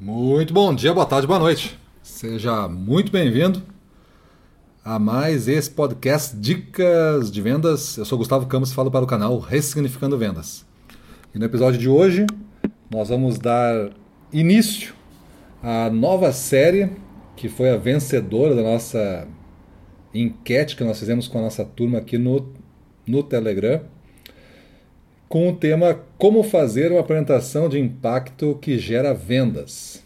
Muito bom dia, boa tarde, boa noite. Seja muito bem-vindo a mais esse podcast Dicas de Vendas. Eu sou Gustavo Campos falo para o canal Ressignificando Vendas. E no episódio de hoje nós vamos dar início à nova série que foi a vencedora da nossa enquete que nós fizemos com a nossa turma aqui no, no Telegram com o tema Como fazer uma apresentação de impacto que gera vendas.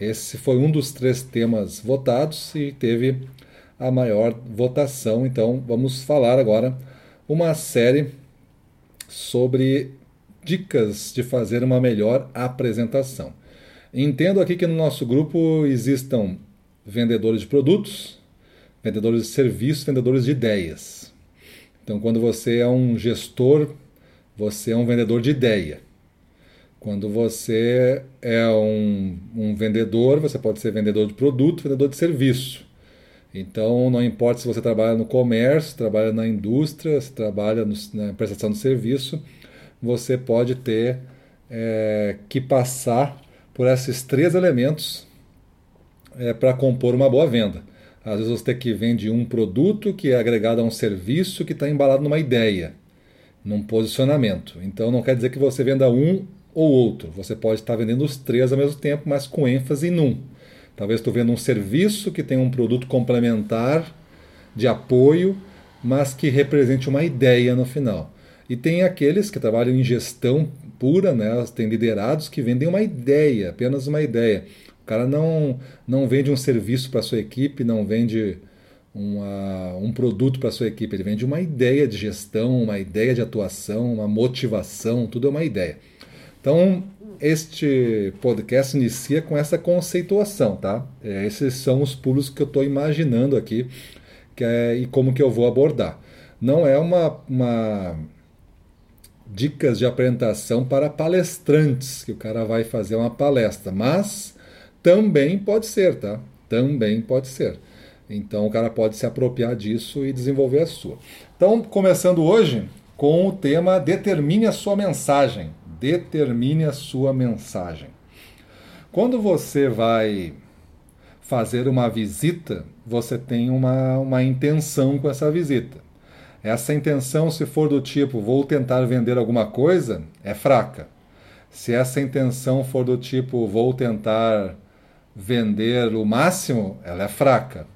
Esse foi um dos três temas votados e teve a maior votação. Então, vamos falar agora uma série sobre dicas de fazer uma melhor apresentação. Entendo aqui que no nosso grupo existam vendedores de produtos, vendedores de serviços, vendedores de ideias. Então, quando você é um gestor você é um vendedor de ideia. Quando você é um, um vendedor, você pode ser vendedor de produto, vendedor de serviço. Então, não importa se você trabalha no comércio, trabalha na indústria, se trabalha no, na prestação de serviço, você pode ter é, que passar por esses três elementos é, para compor uma boa venda. Às vezes você tem que vender um produto que é agregado a um serviço que está embalado numa ideia num posicionamento. Então não quer dizer que você venda um ou outro. Você pode estar vendendo os três ao mesmo tempo, mas com ênfase em um. Talvez estou vendo um serviço que tem um produto complementar de apoio, mas que represente uma ideia no final. E tem aqueles que trabalham em gestão pura, né? tem liderados que vendem uma ideia, apenas uma ideia. O cara não, não vende um serviço para sua equipe, não vende uma, um produto para sua equipe, ele vende uma ideia de gestão, uma ideia de atuação, uma motivação, tudo é uma ideia. Então, este podcast inicia com essa conceituação, tá? É, esses são os pulos que eu estou imaginando aqui que é, e como que eu vou abordar. Não é uma, uma dicas de apresentação para palestrantes, que o cara vai fazer uma palestra, mas também pode ser, tá? Também pode ser. Então o cara pode se apropriar disso e desenvolver a sua. Então, começando hoje com o tema Determine a sua mensagem. Determine a sua mensagem. Quando você vai fazer uma visita, você tem uma, uma intenção com essa visita. Essa intenção, se for do tipo vou tentar vender alguma coisa, é fraca. Se essa intenção for do tipo vou tentar vender o máximo, ela é fraca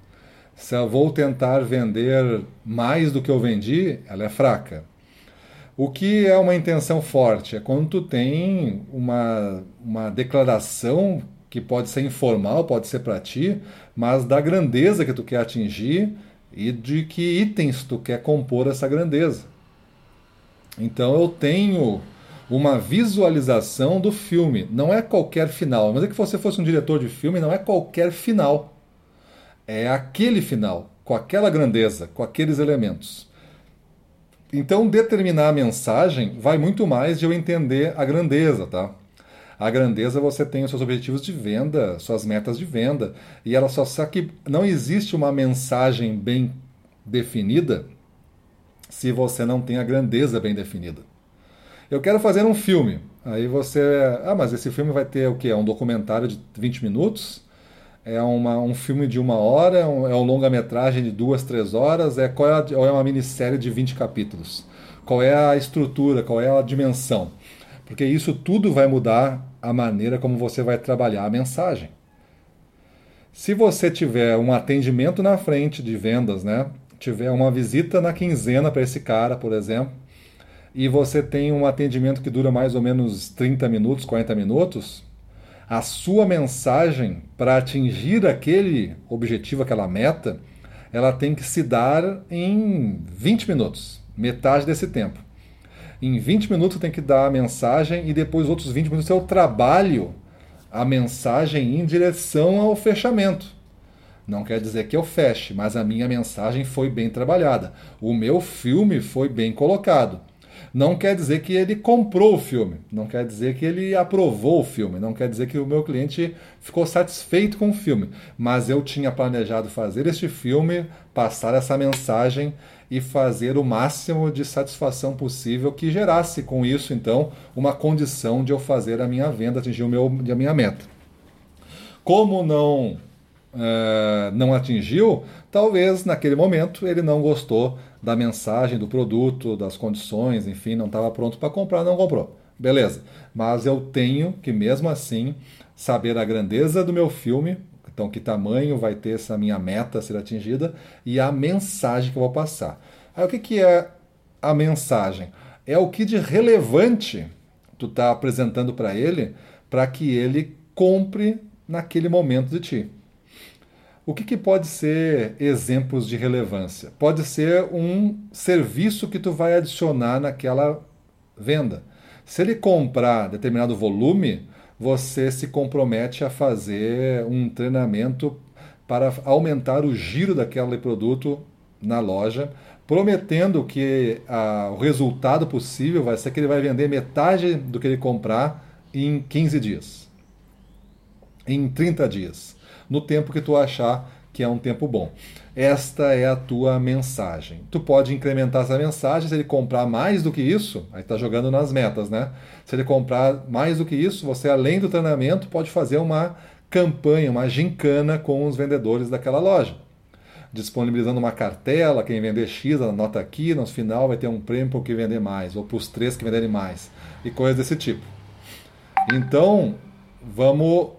se eu vou tentar vender mais do que eu vendi, ela é fraca. O que é uma intenção forte? É quando tu tem uma, uma declaração que pode ser informal, pode ser para ti, mas da grandeza que tu quer atingir e de que itens tu quer compor essa grandeza. Então eu tenho uma visualização do filme. Não é qualquer final. Mas é que você fosse um diretor de filme, não é qualquer final é aquele final, com aquela grandeza, com aqueles elementos. Então, determinar a mensagem vai muito mais de eu entender a grandeza, tá? A grandeza você tem os seus objetivos de venda, suas metas de venda, e ela só sabe que não existe uma mensagem bem definida se você não tem a grandeza bem definida. Eu quero fazer um filme. Aí você, ah, mas esse filme vai ter o quê? Um documentário de 20 minutos? É uma, um filme de uma hora, é um, é longa-metragem de duas, três horas, é, qual é a, ou é uma minissérie de 20 capítulos? Qual é a estrutura, qual é a dimensão? Porque isso tudo vai mudar a maneira como você vai trabalhar a mensagem. Se você tiver um atendimento na frente de vendas, né? tiver uma visita na quinzena para esse cara, por exemplo, e você tem um atendimento que dura mais ou menos 30 minutos, 40 minutos, a sua mensagem para atingir aquele objetivo, aquela meta, ela tem que se dar em 20 minutos, metade desse tempo. Em 20 minutos tem que dar a mensagem e depois outros 20 minutos eu trabalho a mensagem em direção ao fechamento. Não quer dizer que eu feche, mas a minha mensagem foi bem trabalhada. O meu filme foi bem colocado não quer dizer que ele comprou o filme, não quer dizer que ele aprovou o filme, não quer dizer que o meu cliente ficou satisfeito com o filme, mas eu tinha planejado fazer este filme, passar essa mensagem e fazer o máximo de satisfação possível que gerasse com isso então uma condição de eu fazer a minha venda, atingir o meu, a minha meta. Como não uh, não atingiu, talvez naquele momento ele não gostou da mensagem, do produto, das condições, enfim, não estava pronto para comprar, não comprou. Beleza. Mas eu tenho que, mesmo assim, saber a grandeza do meu filme, então que tamanho vai ter essa minha meta ser atingida e a mensagem que eu vou passar. Aí o que, que é a mensagem? É o que de relevante tu está apresentando para ele para que ele compre naquele momento de ti. O que, que, pode ser exemplos de relevância? Pode ser um serviço que tu vai adicionar naquela venda. Se ele comprar determinado volume, você se compromete a fazer um treinamento para aumentar o giro daquele produto na loja, prometendo que a, o resultado possível vai ser que ele vai vender metade do que ele comprar em 15 dias, em 30 dias no tempo que tu achar que é um tempo bom. Esta é a tua mensagem. Tu pode incrementar essa mensagem se ele comprar mais do que isso, aí está jogando nas metas, né? Se ele comprar mais do que isso, você além do treinamento pode fazer uma campanha, uma gincana com os vendedores daquela loja. Disponibilizando uma cartela, quem vender X, anota aqui, no final vai ter um prêmio para o que vender mais, ou para os três que venderem mais, e coisas desse tipo. Então, vamos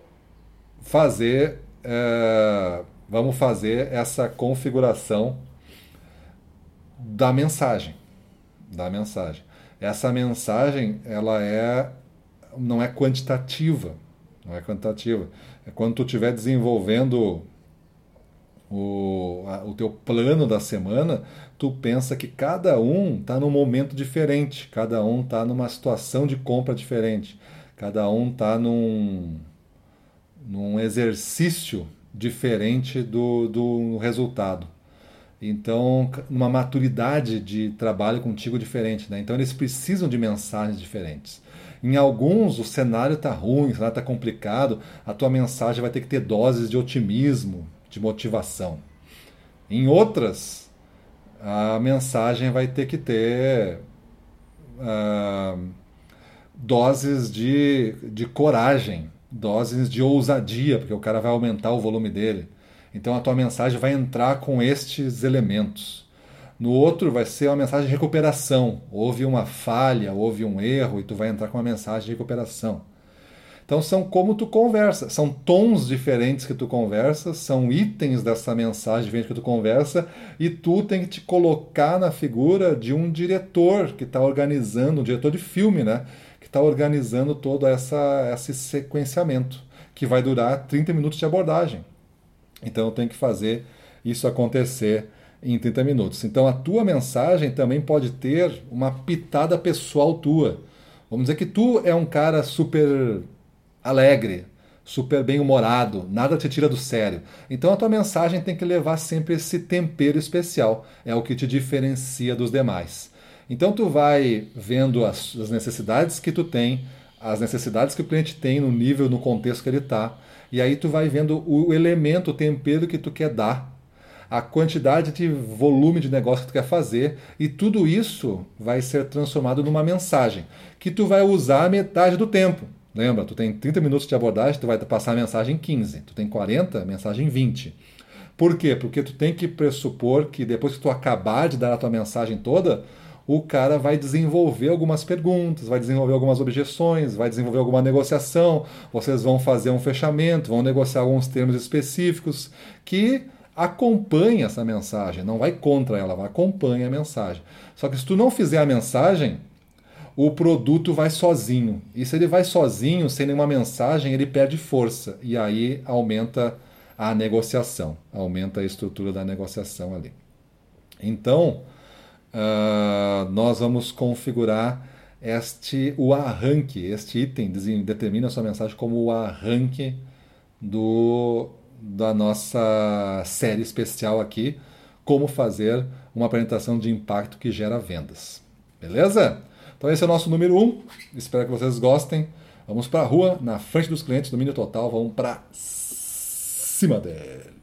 fazer é, vamos fazer essa configuração da mensagem, da mensagem. Essa mensagem, ela é não é quantitativa, não é quantitativa. É quando tu estiver desenvolvendo o, a, o teu plano da semana, tu pensa que cada um está num momento diferente, cada um está numa situação de compra diferente, cada um está num num exercício diferente do, do resultado. Então, uma maturidade de trabalho contigo diferente. Né? Então, eles precisam de mensagens diferentes. Em alguns, o cenário está ruim, o cenário está complicado, a tua mensagem vai ter que ter doses de otimismo, de motivação. Em outras, a mensagem vai ter que ter uh, doses de, de coragem, doses de ousadia, porque o cara vai aumentar o volume dele. Então a tua mensagem vai entrar com estes elementos. No outro vai ser uma mensagem de recuperação. Houve uma falha, houve um erro e tu vai entrar com uma mensagem de recuperação. Então são como tu conversa, são tons diferentes que tu conversa, são itens dessa mensagem diferente que tu conversa e tu tem que te colocar na figura de um diretor que está organizando, um diretor de filme, né? Está organizando todo essa, esse sequenciamento, que vai durar 30 minutos de abordagem. Então eu tenho que fazer isso acontecer em 30 minutos. Então a tua mensagem também pode ter uma pitada pessoal tua. Vamos dizer que tu é um cara super alegre, super bem-humorado, nada te tira do sério. Então a tua mensagem tem que levar sempre esse tempero especial, é o que te diferencia dos demais. Então tu vai vendo as, as necessidades que tu tem, as necessidades que o cliente tem no nível, no contexto que ele está, e aí tu vai vendo o elemento, o tempero que tu quer dar, a quantidade de volume de negócio que tu quer fazer, e tudo isso vai ser transformado numa mensagem, que tu vai usar metade do tempo. Lembra, tu tem 30 minutos de abordagem, tu vai passar a mensagem em 15. Tu tem 40, mensagem em 20. Por quê? Porque tu tem que pressupor que depois que tu acabar de dar a tua mensagem toda, o cara vai desenvolver algumas perguntas, vai desenvolver algumas objeções, vai desenvolver alguma negociação, vocês vão fazer um fechamento, vão negociar alguns termos específicos que acompanha essa mensagem, não vai contra ela, vai acompanha a mensagem. Só que se tu não fizer a mensagem, o produto vai sozinho. E se ele vai sozinho, sem nenhuma mensagem, ele perde força. E aí aumenta a negociação, aumenta a estrutura da negociação ali. Então, uh, nós vamos configurar este o arranque, este item determina a sua mensagem como o arranque do, da nossa série especial aqui, como fazer uma apresentação de impacto que gera vendas. Beleza? Então esse é o nosso número 1. Um. Espero que vocês gostem. Vamos para a rua, na frente dos clientes, domínio total, vamos para cima dele.